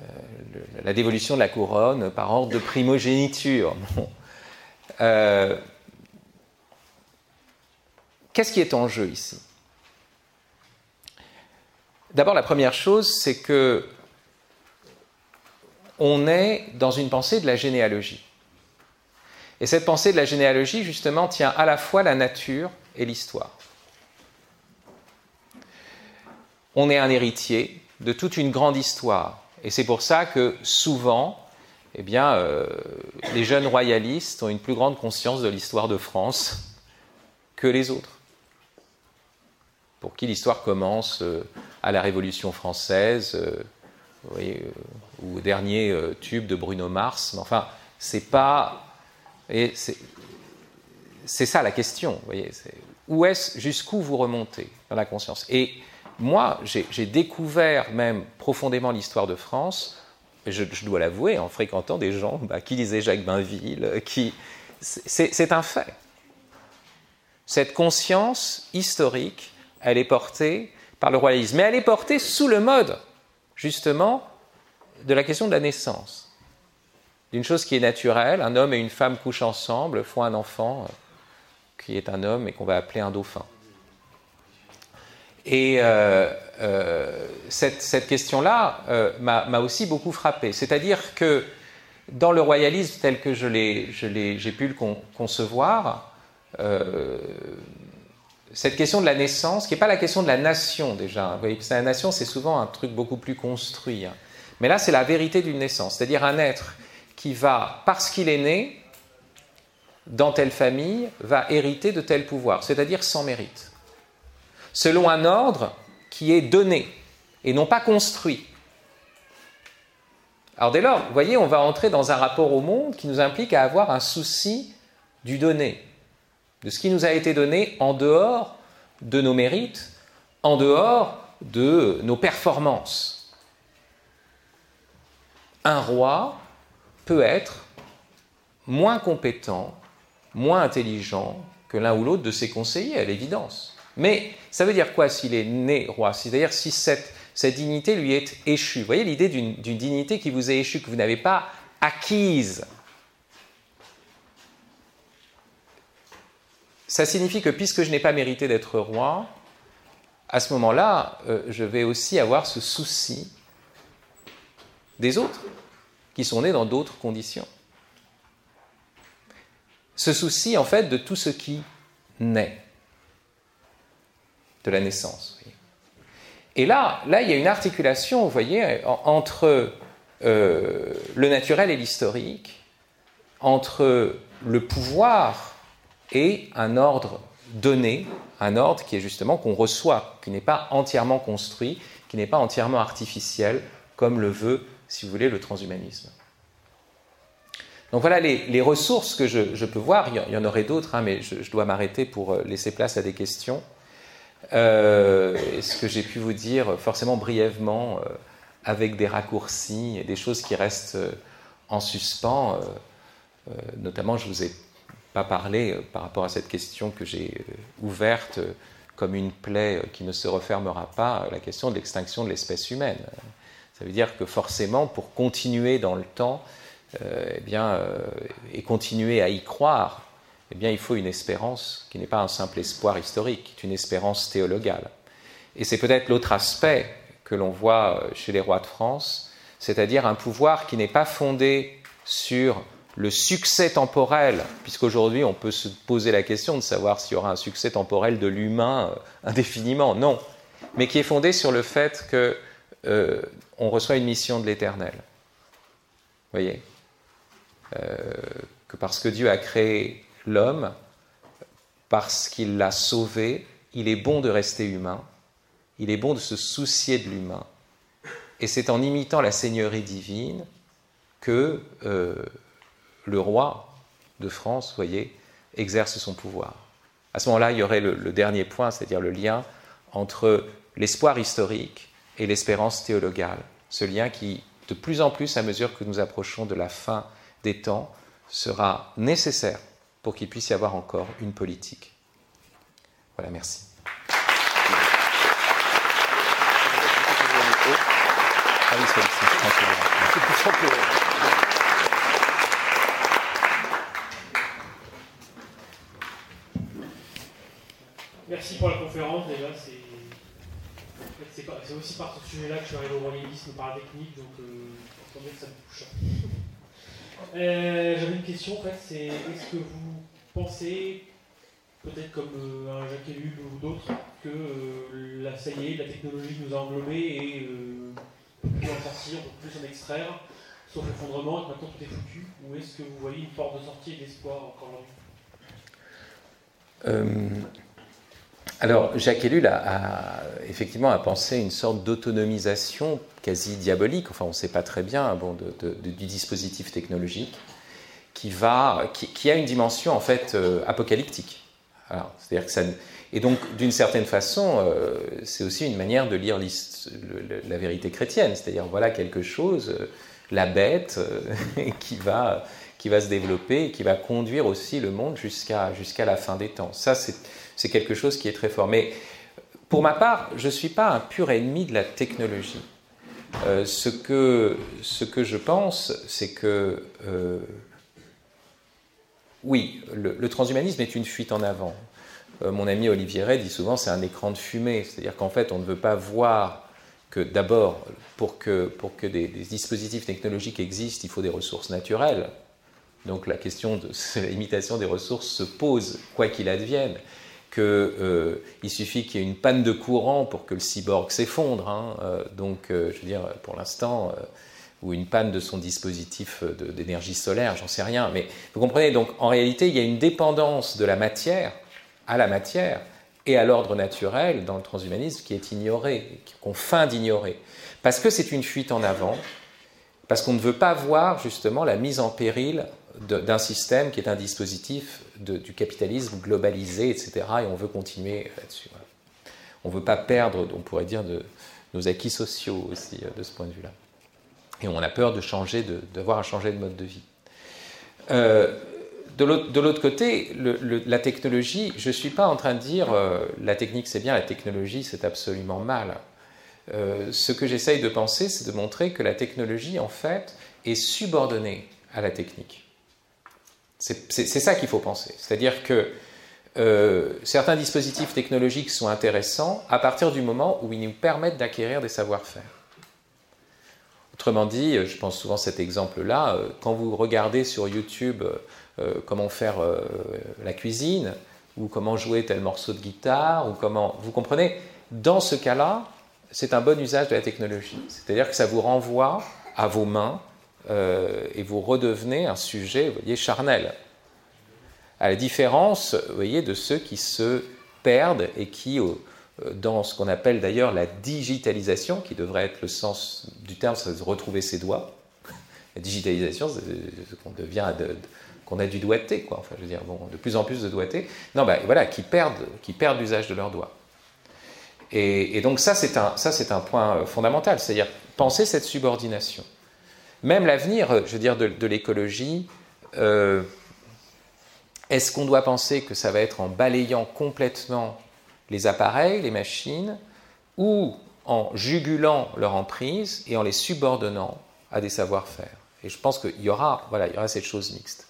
euh, la dévolution de la couronne par ordre de primogéniture. <laughs> Euh, qu'est-ce qui est en jeu ici? D'abord, la première chose, c'est que on est dans une pensée de la généalogie. Et cette pensée de la généalogie, justement, tient à la fois la nature et l'histoire. On est un héritier de toute une grande histoire. Et c'est pour ça que souvent, eh bien, euh, les jeunes royalistes ont une plus grande conscience de l'histoire de France que les autres pour qui l'histoire commence euh, à la Révolution française, euh, ou au dernier tube de Bruno Mars. Mais enfin, c'est pas. C'est ça la question. Voyez, où est-ce, jusqu'où vous remontez dans la conscience? Moi, j'ai découvert même profondément l'histoire de France, je, dois l'avouer, en fréquentant des gens bah, qui lisaient Jacques Bainville, qui. C'est un fait. Cette conscience historique elle est portée par le royalisme. Mais elle est portée sous le mode, justement, de la question de la naissance. D'une chose qui est naturelle, un homme et une femme couchent ensemble, font un enfant euh, qui est un homme et qu'on va appeler un dauphin. Et euh, euh, cette, question-là m'a aussi beaucoup frappé. C'est-à-dire que dans le royalisme tel que j'ai pu le concevoir, cette question de la naissance, qui n'est pas la question de la nation déjà. Vous voyez, la nation, c'est souvent un truc beaucoup plus construit. Hein. Mais là, c'est la vérité d'une naissance, c'est-à-dire un être qui va, parce qu'il est né, dans telle famille, va hériter de tel pouvoir, c'est-à-dire sans mérite, selon un ordre qui est donné et non pas construit. Alors dès lors, vous voyez, on va entrer dans un rapport au monde qui nous implique à avoir un souci du donné de ce qui nous a été donné en dehors de nos mérites, en dehors de nos performances. Un roi peut être moins compétent, moins intelligent que l'un ou l'autre de ses conseillers, à l'évidence. Ça veut dire quoi s'il est né roi? C'est-à-dire si cette, dignité lui est échue. Vous voyez l'idée d'une dignité qui vous est échue, que vous n'avez pas acquise ça signifie que puisque je n'ai pas mérité d'être roi, à ce moment-là, euh, je vais aussi avoir ce souci des autres, qui sont nés dans d'autres conditions. Ce souci, en fait, de tout ce qui naît, de la naissance. Et là, là, il y a une articulation, vous voyez, entre euh, le naturel et l'historique, entre le pouvoir et un ordre donné, un ordre qui est justement qu'on reçoit, qui n'est pas entièrement construit, qui n'est pas entièrement artificiel, comme le veut, si vous voulez, le transhumanisme. Donc voilà les, ressources que je, peux voir. Il y en aurait d'autres, hein, mais je, dois m'arrêter pour euh, laisser place à des questions. Euh, ce que j'ai pu vous dire forcément brièvement, euh, avec des raccourcis et des choses qui restent en suspens. notamment, je vous ai pas euh, par rapport à cette question que j'ai euh, ouverte euh, comme une plaie qui ne se refermera pas, la question de l'extinction de l'espèce humaine. Ça veut dire que forcément, pour continuer dans le temps, eh et continuer à y croire, eh bien, il faut une espérance qui n'est pas un simple espoir historique, qui est une espérance théologale. Et c'est peut-être l'autre aspect que l'on voit chez les rois de France, c'est-à-dire un pouvoir qui n'est pas fondé sur le succès temporel, puisqu'aujourd'hui on peut se poser la question de savoir s'il y aura un succès temporel de l'humain euh, indéfiniment, non, mais qui est fondé sur le fait que euh, on reçoit une mission de l'Éternel. Vous voyez? Euh, Que parce que Dieu a créé l'homme, parce qu'il l'a sauvé, il est bon de rester humain, il est bon de se soucier de l'humain. Et c'est en imitant la Seigneurie divine que le roi de France, voyez, exerce son pouvoir. À ce moment-là, il y aurait le, dernier point, c'est-à-dire le lien entre l'espoir historique et l'espérance théologale. Ce lien qui, de plus en plus, à mesure que nous approchons de la fin des temps, sera nécessaire pour qu'il puisse y avoir encore une politique. Voilà, merci.
Merci pour la conférence. Déjà, c'est aussi par ce sujet-là que je suis arrivé au royalisme par la technique, donc euh, ça me touche. Euh, J'avais une question en fait, c'est est-ce que vous pensez, peut-être comme euh, un Jacques Ellul ou d'autres, que euh, la, ça y est, la technologie nous a englobés et on peut plus en sortir, on peut plus en extraire, sauf effondrement, et que maintenant tout est foutu Ou est-ce que vous voyez une porte de sortie et d'espoir encore
aujourd'hui? Alors, Jacques Ellul a, effectivement a pensé une sorte d'autonomisation quasi diabolique, enfin on ne sait pas très bien, bon, du dispositif technologique, qui, va, qui, a une dimension en fait euh, apocalyptique. C'est-à-dire que et donc, d'une certaine façon, euh, c'est aussi une manière de lire la vérité chrétienne, c'est-à-dire voilà quelque chose, euh, la bête, <laughs> qui, va, se développer qui va conduire aussi le monde jusqu'à jusqu'à la fin des temps. Ça, c'est c'est quelque chose qui est très fort. Mais pour ma part, je ne suis pas un pur ennemi de la technologie. Euh, ce, que, ce que je pense, c'est que euh, oui, le, transhumanisme est une fuite en avant. Euh, mon ami Olivier Ray dit souvent c'est un écran de fumée, c'est-à-dire qu'en fait on ne veut pas voir que d'abord, pour que, pour que des, des, dispositifs technologiques existent, il faut des ressources naturelles. Donc la question de <laughs> l'imitation des ressources se pose, quoi qu'il advienne qu'il euh, suffit qu'il y ait une panne de courant pour que le cyborg s'effondre. Hein. Euh, donc, euh, je veux dire, pour l'instant, ou une panne de son dispositif d'énergie solaire, j'en sais rien. Mais vous comprenez, donc en réalité, il y a une dépendance de la matière à la matière et à l'ordre naturel dans le transhumanisme qui est ignoré, qu'on feint d'ignorer. Parce que c'est une fuite en avant, parce qu'on ne veut pas voir justement la mise en péril d'un système qui est un dispositif du capitalisme globalisé, etc. Et on veut continuer là-dessus. On ne veut pas perdre, on pourrait dire, de, nos acquis sociaux aussi euh, de ce point de vue-là. Et on a peur de changer, d'avoir à changer de mode de vie. Euh, de l'autre côté, la technologie, je ne suis pas en train de dire euh, la technique c'est bien, la technologie c'est absolument mal. ce que j'essaye de penser, c'est de montrer que la technologie, en fait, est subordonnée à la technique. C'est ça qu'il faut penser. C'est-à-dire que euh, certains dispositifs technologiques sont intéressants à partir du moment où ils nous permettent d'acquérir des savoir-faire. Autrement dit, je pense souvent à cet exemple-là, euh, quand vous regardez sur YouTube euh, comment faire la cuisine, ou comment jouer tel morceau de guitare, ou comment... Vous comprenez Dans ce cas-là, c'est un bon usage de la technologie. C'est-à-dire que ça vous renvoie à vos mains, euh, et vous redevenez un sujet, voyez, charnel. À la différence, voyez, de ceux qui se perdent et qui, euh, dans ce qu'on appelle d'ailleurs la digitalisation, qui devrait être le sens du terme, c'est retrouver ses doigts. La digitalisation, c'est qu'on devient, qu'on a du doigté, quoi. Enfin, je veux dire, bon, de plus en plus de doigté. Non, ben voilà, qui perdent, qui perdent l'usage de leurs doigts. Et, et donc ça, c'est un, ça, c'est un point fondamental, c'est-à-dire penser cette subordination. Même l'avenir, je veux dire, de, l'écologie, euh, est-ce qu'on doit penser que ça va être en balayant complètement les appareils, les machines, ou en jugulant leur emprise et en les subordonnant à des savoir-faire? Et je pense qu'il y aura, voilà, il y aura cette chose mixte.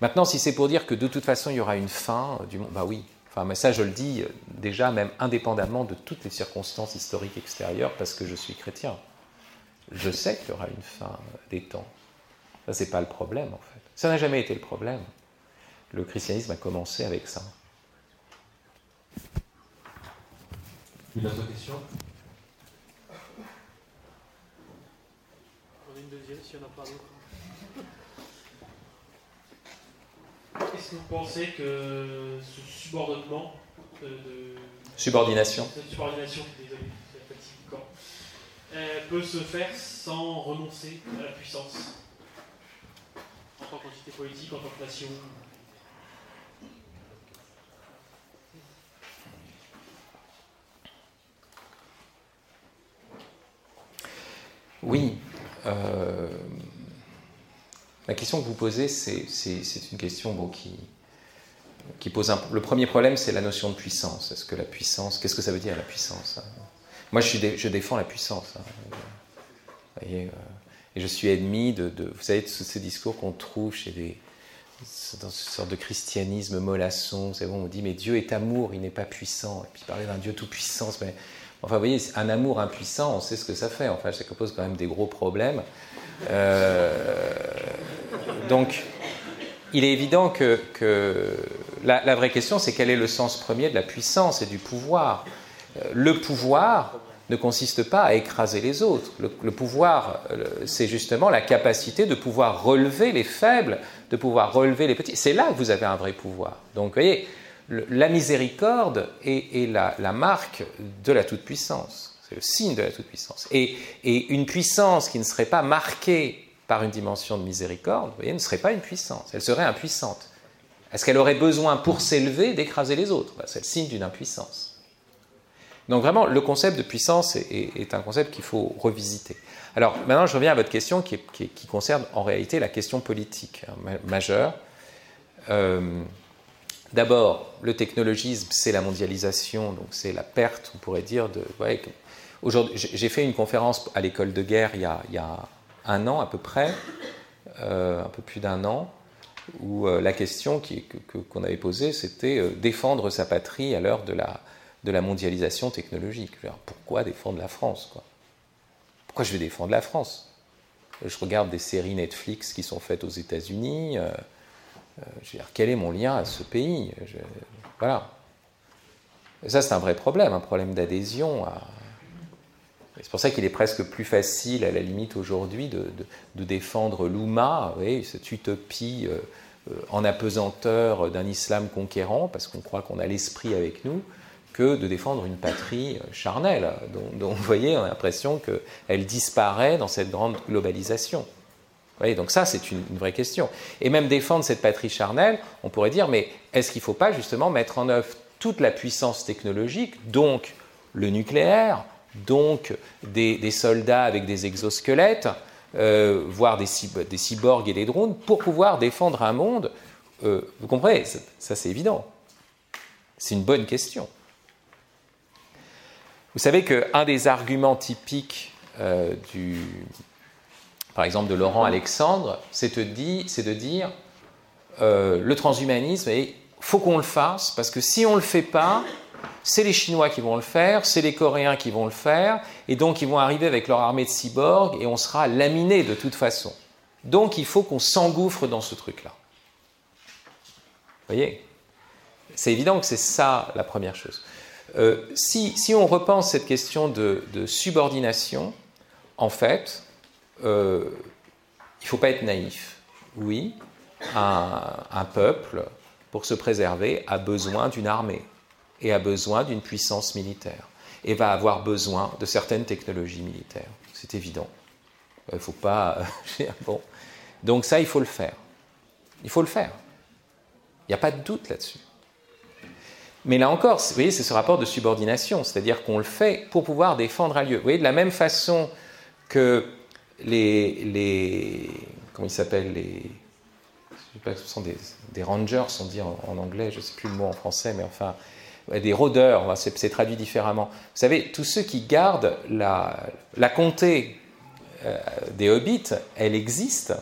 Maintenant, si c'est pour dire que de toute façon il y aura une fin du monde, bah oui. Enfin, mais ça, je le dis déjà, même indépendamment de toutes les circonstances historiques extérieures, parce que je suis chrétien je sais qu'il y aura une fin des temps. Ça, c'est pas le problème, en fait. Ça n'a jamais été le problème. Le christianisme a commencé avec ça.
Une autre question?
On a une deuxième, s'il n'y en a pas d'autres. Est-ce que vous pensez que ce subordonnement de.
Subordination.
Cette subordination, désolé, euh, peut se faire sans renoncer à la puissance en tant qu'entité politique, en tant que nation.
Oui. la question que vous posez, c'est une question qui, qui pose un... Le premier problème, c'est la notion de puissance. Est-ce que la puissance, qu'est-ce que ça veut dire la puissance hein? Moi, je, défends la puissance. Hein. Vous voyez, et je suis ennemi de, vous savez, de ces discours qu'on trouve chez des, dans ce sorte de christianisme mollasson. C'est bon, on dit, mais Dieu est amour, il n'est pas puissant. Et puis parler d'un Dieu tout puissant, mais enfin, vous voyez, un amour impuissant, on sait ce que ça fait. Enfin, ça pose quand même des gros problèmes. Euh, donc, il est évident que, la, vraie question, c'est quel est le sens premier de la puissance et du pouvoir. Euh, le pouvoir, ne consiste pas à écraser les autres. Le, pouvoir, euh, c'est justement la capacité de pouvoir relever les faibles, de pouvoir relever les petits. C'est là que vous avez un vrai pouvoir. Donc, vous voyez, la miséricorde est, la, marque de la toute-puissance. C'est le signe de la toute-puissance. Et, une puissance qui ne serait pas marquée par une dimension de miséricorde, vous voyez, ne serait pas une puissance. Elle serait impuissante. Est-ce qu'elle aurait besoin, pour s'élever, d'écraser les autres? C'est le signe d'une impuissance. Donc vraiment, le concept de puissance est, un concept qu'il faut revisiter. Alors maintenant, je reviens à votre question qui, concerne en réalité la question politique hein, majeure. Euh, d'abord, le technologisme, c'est la mondialisation, donc c'est la perte, on pourrait dire, de... Aujourd'hui, j'ai fait une conférence à l'école de guerre il y a, un an à peu près, euh, un peu plus d'un an, où euh, la question qu'on avait posée, c'était défendre sa patrie à l'heure de la, de la mondialisation technologique. pourquoi défendre la France quoi? Pourquoi je vais défendre la France? Je regarde des séries Netflix qui sont faites aux États-Unis. Euh, euh, quel est mon lien à ce pays? Voilà. ça, c'est un vrai problème, un problème d'adhésion. C'est pour ça qu'il est presque plus facile, à la limite aujourd'hui, de, défendre l'Ouma, cette utopie euh, en apesanteur d'un islam conquérant, parce qu'on croit qu'on a l'esprit avec nous, que de défendre une patrie charnelle, dont, vous voyez, on a l'impression qu'elle disparaît dans cette grande globalisation. Vous voyez, donc ça, c'est une, vraie question. Et même défendre cette patrie charnelle, on pourrait dire, mais est-ce qu'il ne faut pas justement mettre en œuvre toute la puissance technologique, donc le nucléaire, donc des, soldats avec des exosquelettes, euh, voire des, cyborgs et des drones, pour pouvoir défendre un monde euh, Vous comprenez Ça, c'est évident. C'est une bonne question. Vous savez qu'un des arguments typiques euh, du, par exemple, de Laurent Alexandre, c'est de dire euh, le transhumanisme, il faut qu'on le fasse, parce que si on ne le fait pas, c'est les Chinois qui vont le faire, c'est les Coréens qui vont le faire, et donc ils vont arriver avec leur armée de cyborgs, et on sera laminé de toute façon. Donc il faut qu'on s'engouffre dans ce truc-là. Vous voyez? C'est évident que c'est ça la première chose. Euh, si, on repense cette question de, subordination, en fait, euh, il ne faut pas être naïf. Oui, un, peuple, pour se préserver, a besoin d'une armée et a besoin d'une puissance militaire et va avoir besoin de certaines technologies militaires. C'est évident. Il ne faut pas. <laughs> bon. Donc, ça, il faut le faire. Il faut le faire. Il n'y a pas de doute là-dessus. Mais là encore, vous voyez, c'est ce rapport de subordination, c'est-à-dire qu'on le fait pour pouvoir défendre un lieu. Vous voyez, de la même façon que les, les comment ils s'appellent les, je sais pas, ce sont des, rangers, on dit en, anglais, je ne sais plus le mot en français, mais enfin, des rôdeurs, c'est traduit différemment. Vous savez, tous ceux qui gardent la, la comté euh, des hobbits, elle existe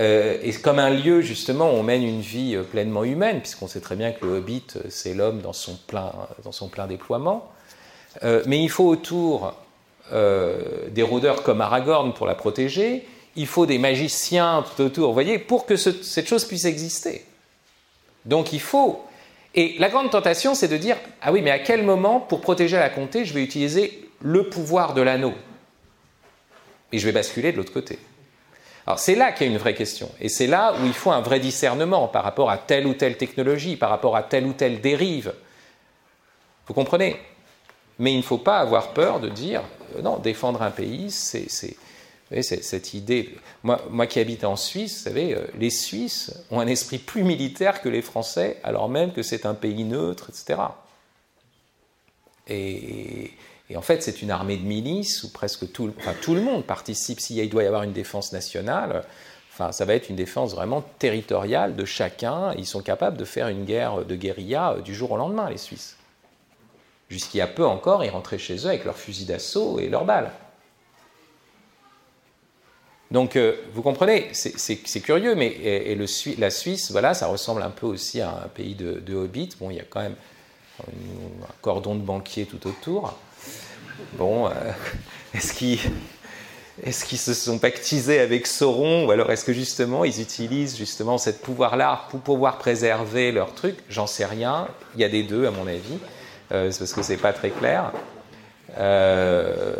euh, et comme un lieu, justement, où on mène une vie euh, pleinement humaine, puisqu'on sait très bien que le hobbit, euh, c'est l'homme dans, son plein, dans son plein déploiement. mais il faut autour des rôdeurs comme Aragorn pour la protéger, il faut des magiciens tout autour, vous voyez, pour que cette chose puisse exister. Donc il faut. Et la grande tentation, c'est de dire Ah oui, mais à quel moment, pour protéger la comté, je vais utiliser le pouvoir de l'anneau? Et je vais basculer de l'autre côté. Alors c'est là qu'il y a une vraie question, et c'est là où il faut un vrai discernement par rapport à telle ou telle technologie, par rapport à telle ou telle dérive. Vous comprenez? Mais il ne faut pas avoir peur de dire, euh, non, défendre un pays, c'est cette idée. Moi, qui habite en Suisse, vous savez, euh, les Suisses ont un esprit plus militaire que les Français, alors même que c'est un pays neutre, etc. Et, Et en fait, c'est une armée de milices où presque tout, enfin, tout le monde participe. S'il doit y avoir une défense nationale, enfin, ça va être une défense vraiment territoriale de chacun. Ils sont capables de faire une guerre de guérilla du jour au lendemain, les Suisses. Jusqu'il y a peu encore, ils rentraient chez eux avec leurs fusils d'assaut et leurs balles. Donc, euh, vous comprenez, c'est curieux, mais et, le, la Suisse, voilà, ça ressemble un peu aussi à un pays de, de hobbits. Bon, il y a quand même un cordon de banquiers tout autour. Bon, euh, est-ce qu'ils se sont pactisés avec Sauron ou alors est-ce que justement ils utilisent justement cette pouvoir-là pour pouvoir préserver leur truc? J'en sais rien. Il y a des deux à mon avis, euh, parce que c'est pas très clair. Euh,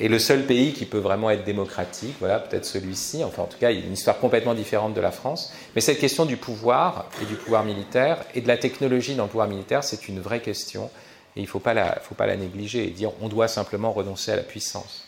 et le seul pays qui peut vraiment être démocratique, voilà, peut-être celui-ci, enfin en tout cas, il y a une histoire complètement différente de la France. Mais cette question du pouvoir et du pouvoir militaire et de la technologie dans le pouvoir militaire, c'est une vraie question. Et il ne faut, pas la, faut pas la négliger et dire on doit simplement renoncer à la puissance.